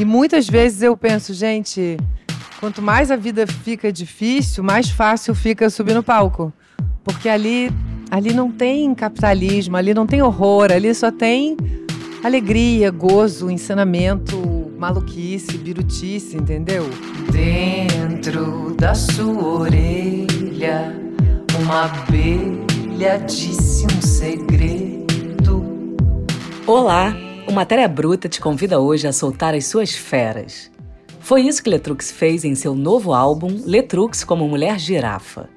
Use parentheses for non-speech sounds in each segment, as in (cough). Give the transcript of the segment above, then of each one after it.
E muitas vezes eu penso, gente, quanto mais a vida fica difícil, mais fácil fica subir no palco. Porque ali, ali não tem capitalismo, ali não tem horror, ali só tem alegria, gozo, ensinamento, maluquice, birutice, entendeu? Dentro da sua orelha, uma abelha disse um segredo. Olá! O Matéria Bruta te convida hoje a soltar as suas feras. Foi isso que Letrux fez em seu novo álbum Letrux como Mulher Girafa.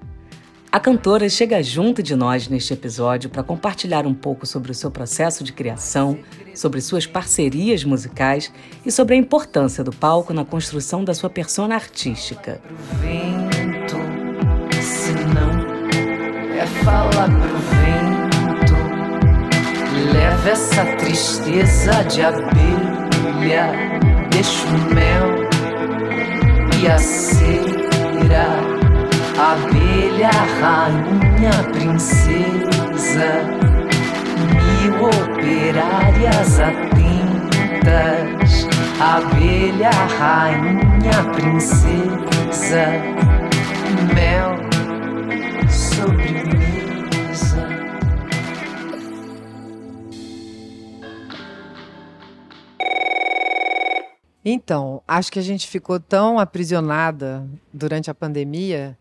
A cantora chega junto de nós neste episódio para compartilhar um pouco sobre o seu processo de criação, sobre suas parcerias musicais e sobre a importância do palco na construção da sua persona artística. Vento, se não é leva essa tristeza de abelha, deixa o mel e a cera abelha, rainha, princesa, mil operárias atentas, abelha, rainha, princesa, mel, sobremesa. Então, acho que a gente ficou tão aprisionada durante a pandemia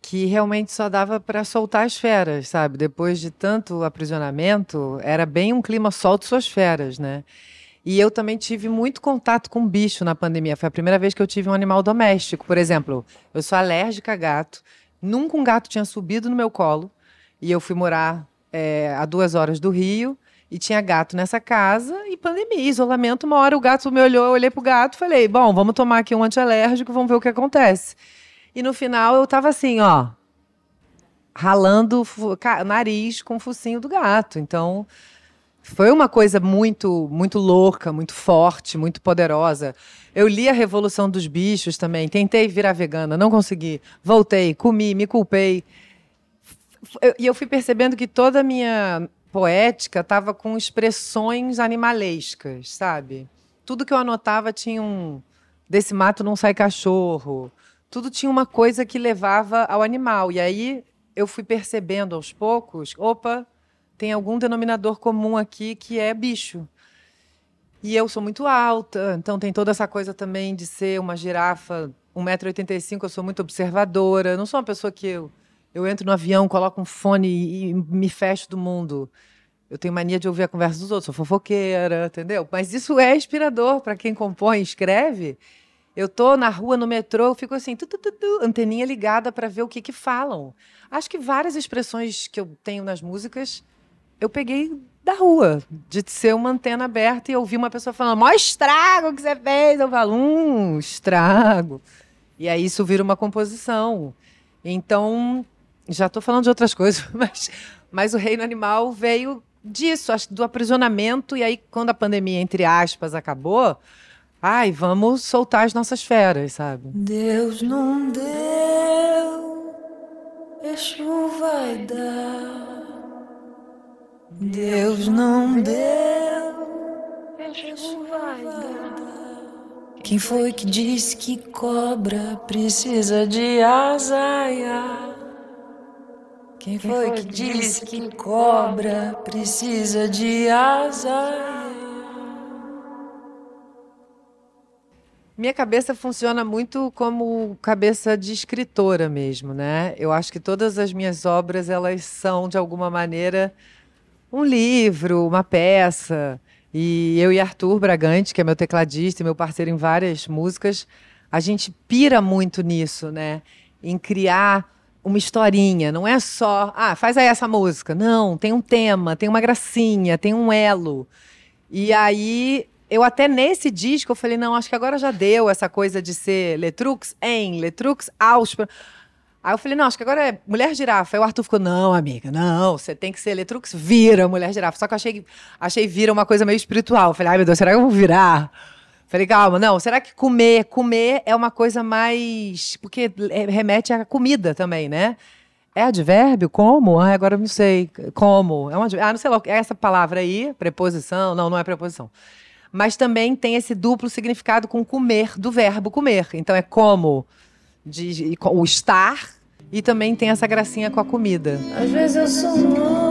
que realmente só dava para soltar as feras, sabe? Depois de tanto aprisionamento, era bem um clima solto suas feras, né? E eu também tive muito contato com bicho na pandemia. Foi a primeira vez que eu tive um animal doméstico. Por exemplo, eu sou alérgica a gato. Nunca um gato tinha subido no meu colo. E eu fui morar é, a duas horas do Rio. E tinha gato nessa casa. E pandemia, isolamento. Uma hora o gato me olhou, eu olhei pro gato falei: bom, vamos tomar aqui um antialérgico, vamos ver o que acontece. E no final eu tava assim, ó, ralando o nariz com o focinho do gato. Então, foi uma coisa muito, muito louca, muito forte, muito poderosa. Eu li a Revolução dos Bichos também, tentei virar vegana, não consegui. Voltei, comi, me culpei. E eu fui percebendo que toda a minha poética estava com expressões animalescas, sabe? Tudo que eu anotava tinha um. Desse mato não sai cachorro tudo tinha uma coisa que levava ao animal. E aí eu fui percebendo aos poucos, opa, tem algum denominador comum aqui que é bicho. E eu sou muito alta, então tem toda essa coisa também de ser uma girafa 1,85m, eu sou muito observadora. Não sou uma pessoa que eu, eu entro no avião, coloco um fone e, e me fecho do mundo. Eu tenho mania de ouvir a conversa dos outros, sou fofoqueira, entendeu? Mas isso é inspirador para quem compõe, escreve. Eu tô na rua, no metrô, eu fico assim, tu, tu, tu, tu anteninha ligada para ver o que que falam. Acho que várias expressões que eu tenho nas músicas eu peguei da rua, de ser uma antena aberta e ouvir uma pessoa falando, mó estrago que você fez. Eu falo, hum, estrago. E aí isso vira uma composição. Então, já estou falando de outras coisas, (laughs) mas, mas o reino animal veio disso, do aprisionamento. E aí, quando a pandemia, entre aspas, acabou, Ai, vamos soltar as nossas feras, sabe? Deus não deu, Exu vai dar. Deus não deu, Exu vai dar. Quem foi que disse que cobra precisa de azaia? Quem foi que disse que cobra precisa de azaia? Minha cabeça funciona muito como cabeça de escritora mesmo, né? Eu acho que todas as minhas obras elas são de alguma maneira um livro, uma peça. E eu e Arthur Bragante, que é meu tecladista e meu parceiro em várias músicas, a gente pira muito nisso, né? Em criar uma historinha, não é só, ah, faz aí essa música. Não, tem um tema, tem uma gracinha, tem um elo. E aí eu até nesse disco eu falei, não, acho que agora já deu essa coisa de ser Letrux em, Letrux aus. Aí eu falei, não, acho que agora é Mulher Girafa. Aí o Arthur ficou, não, amiga, não, você tem que ser Letrux vira Mulher Girafa. Só que eu achei, achei vira uma coisa meio espiritual. Eu falei, ai meu Deus, será que eu vou virar? Falei, calma, não, será que comer, comer é uma coisa mais. Porque é, remete à comida também, né? É advérbio? Como? Ah, agora eu não sei. Como? É um advérbio. Ah, não sei lá. É essa palavra aí, preposição? Não, não é preposição. mas também tem esse duplo significado com comer, do verbo comer. Então é como de, o estar e também tem essa gracinha com a comida. Às vezes eu sou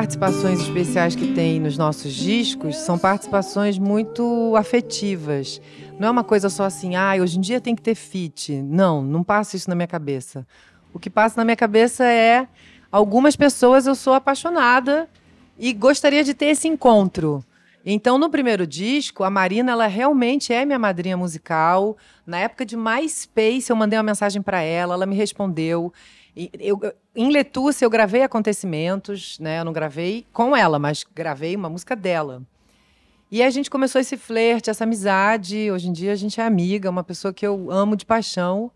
participações especiais que tem nos nossos discos são participações muito afetivas. Não é uma coisa só assim, ah, hoje em dia tem que ter fit. Não, não passa isso na minha cabeça. O que passa na minha cabeça é algumas pessoas eu sou apaixonada e gostaria de ter esse encontro. Então, no primeiro disco, a Marina, ela realmente é minha madrinha musical. Na época de MySpace, eu mandei uma mensagem para ela, ela me respondeu. Eu, eu- em Letussa, eu gravei acontecimentos, né? Eu não gravei com ela, mas gravei uma música dela. E a gente começou esse flerte, essa amizade. Hoje em dia a gente é amiga, uma pessoa que eu amo de paixão.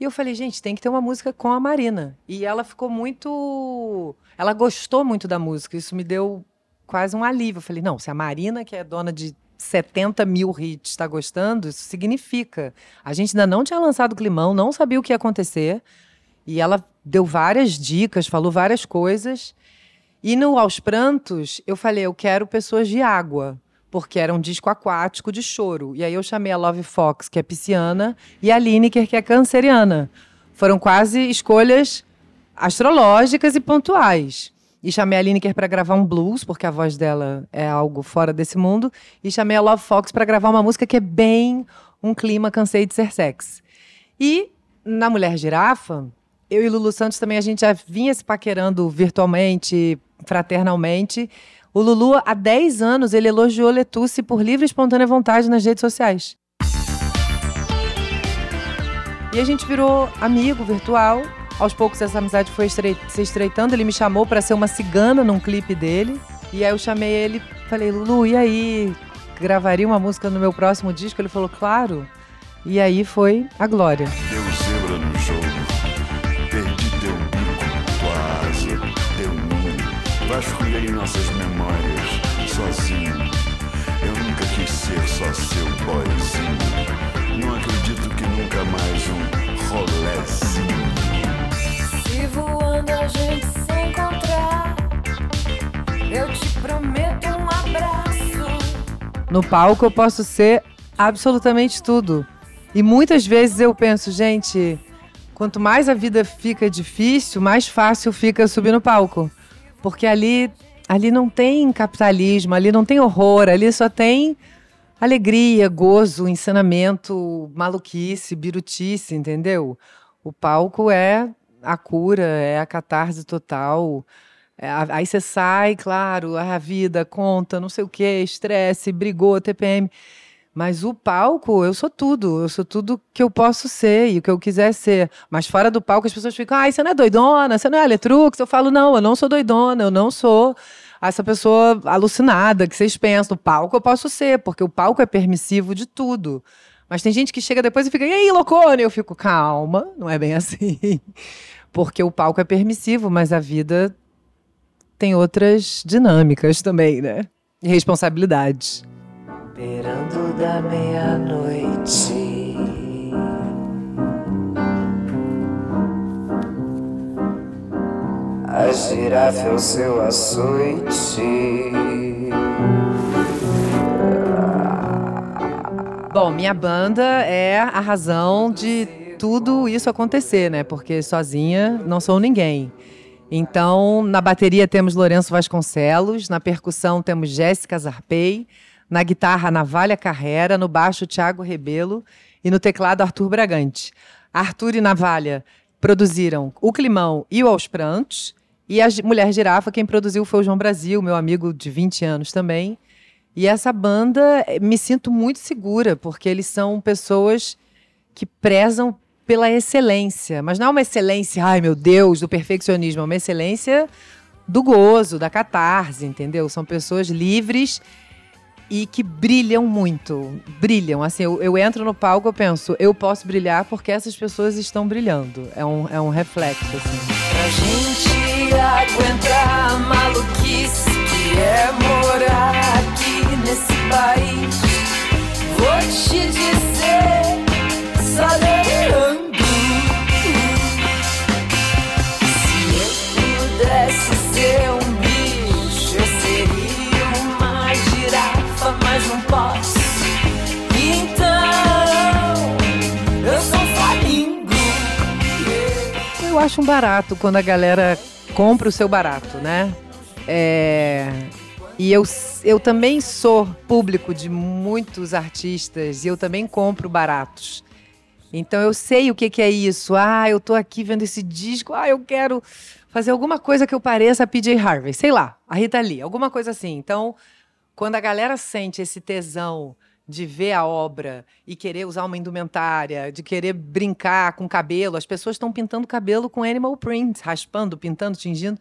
E eu falei, gente, tem que ter uma música com a Marina. E ela ficou muito. Ela gostou muito da música. Isso me deu quase um alívio. Eu falei, não, se a Marina, que é dona de 70 mil hits, está gostando, isso significa. A gente ainda não tinha lançado o Climão, não sabia o que ia acontecer. E ela deu várias dicas, falou várias coisas. E no Aos Prantos, eu falei, eu quero pessoas de água, porque era um disco aquático de choro. E aí eu chamei a Love Fox, que é pisciana, e a Lineker, que é canceriana. Foram quase escolhas astrológicas e pontuais. E chamei a Lineker para gravar um blues, porque a voz dela é algo fora desse mundo. E chamei a Love Fox para gravar uma música que é bem um clima cansei de ser sexy. E na Mulher Girafa, eu e Lulu Santos também a gente já vinha se paquerando virtualmente, fraternalmente. O Lulu, há 10 anos, ele elogiou Letusse por livre e espontânea vontade nas redes sociais. E a gente virou amigo virtual. Aos poucos essa amizade foi se estreitando. Ele me chamou para ser uma cigana num clipe dele. E aí eu chamei ele, falei, Lulu, e aí? Gravaria uma música no meu próximo disco? Ele falou, claro. E aí foi a glória. Ninho. Vasculhei nossas memórias, sozinho. Eu nunca quis ser só seu boyzinho. Não acredito que nunca mais um rolézinho. Se voando a gente se encontrar, eu te prometo um abraço. No palco eu posso ser absolutamente tudo. E muitas vezes eu penso, gente, quanto mais a vida fica difícil, mais fácil fica subir no palco. Porque ali, ali não tem capitalismo, ali não tem horror, ali só tem alegria, gozo, ensinamento, maluquice, birutice, entendeu? O palco é a cura, é a catarse total. É, aí você sai, claro, a vida, conta, não sei o quê, estresse, brigou, TPM. Mas o palco, eu sou tudo. Eu sou tudo que eu posso ser e o que eu quiser ser. Mas fora do palco, as pessoas ficam, ai, você não é doidona, você não é Aletrux. Eu falo, não, eu não sou doidona, eu não sou essa pessoa alucinada que vocês pensam. No palco eu posso ser, porque o palco é permissivo de tudo. Mas tem gente que chega depois e fica, e aí, loucona? Eu fico, calma, não é bem (laughs) assim. Porque o palco é permissivo, mas a vida tem outras dinâmicas também, né? E responsabilidades. Beirando da meia-noite. A girafa é o seu açoite. Bom, minha banda é a razão de tudo isso acontecer, né? Porque sozinha não sou ninguém. Então, na bateria temos Lourenço Vasconcelos, na percussão temos Jéssica Zarpei, na guitarra Navalha Carrera, no baixo Thiago Rebelo e no teclado Arthur Bragante. Arthur e Navalha produziram O Climão e o Aos Prantos, e a Mulher Girafa, quem produziu foi o João Brasil, meu amigo de 20 anos também. E essa banda, eh, me sinto muito segura, porque eles são pessoas que prezam pela excelência. Mas não é uma excelência, ai meu Deus, do perfeccionismo, é uma excelência do gozo, da catarse, entendeu? São pessoas livres e que brilham muito. Brilham. Assim, eu, eu entro no palco, eu penso, eu posso brilhar porque essas pessoas estão brilhando. É um, é um reflexo, assim. Pra gente aguentar a acho um barato quando a galera compra o seu barato, né? É, E eu, eu também sou público de muitos artistas e eu também compro baratos. Então eu sei o que, que é isso. Ah, eu tô aqui vendo esse disco. Ah, eu quero fazer alguma coisa que eu pareça a PJ Harvey. Sei lá, a Rita Lee, alguma coisa assim. Então, quando a galera sente esse tesão de ver a obra e querer usar uma indumentária, de querer brincar com cabelo, as pessoas estão pintando cabelo com animal print, raspando, pintando, tingindo.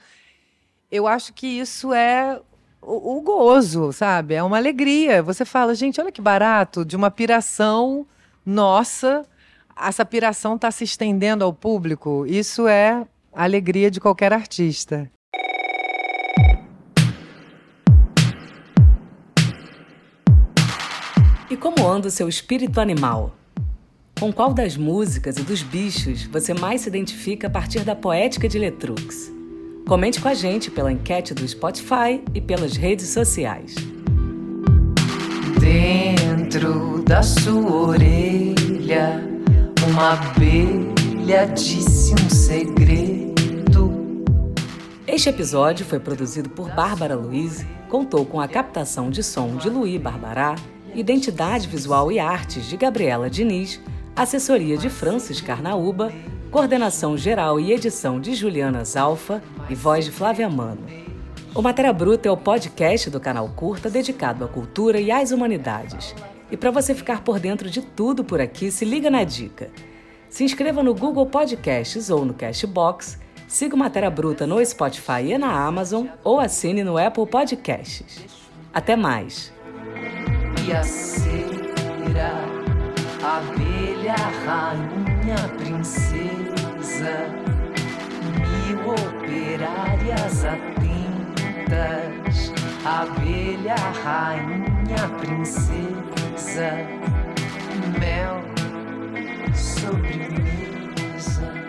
Eu acho que isso é o, o gozo, sabe? É uma alegria. Você fala, gente, olha que barato, de uma piração nossa, essa piração está se estendendo ao público. Isso é a alegria de qualquer artista. E como anda o seu espírito animal? Com qual das músicas e dos bichos você mais se identifica a partir da poética de Letrux? Comente com a gente pela enquete do Spotify e pelas redes sociais. Dentro da sua orelha, uma abelha disse um segredo. Este episódio foi produzido por Bárbara Luiz, contou com a captação de som de Luí Barbará, identidade visual e artes de Gabriela Diniz, assessoria de Francis Carnaúba, coordenação geral e edição de Juliana Zalfa e voz de Flávia Mano. O Matéria Bruta é o podcast do canal Curta dedicado à cultura e às humanidades. E para você ficar por dentro de tudo por aqui, se liga na dica. Se inscreva no Google Podcasts ou no Castbox, siga o Matéria Bruta no Spotify e na Amazon ou assine no Apple Podcasts. Até mais! a cera, abelha, rainha, princesa, mil operárias atentas, abelha, rainha, princesa, mel, sobremesa.